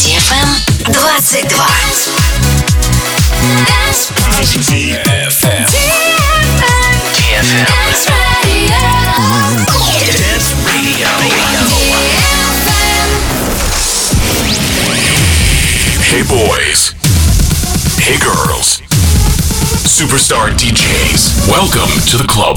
DFM 22. DFM. DFM. Dance Radio. Hey boys. Hey girls. Superstar DJs. Welcome to the club.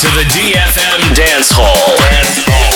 to the DFM Dance Hall. Dance Hall.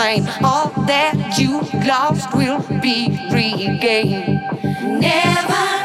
All that you lost will be regained. Never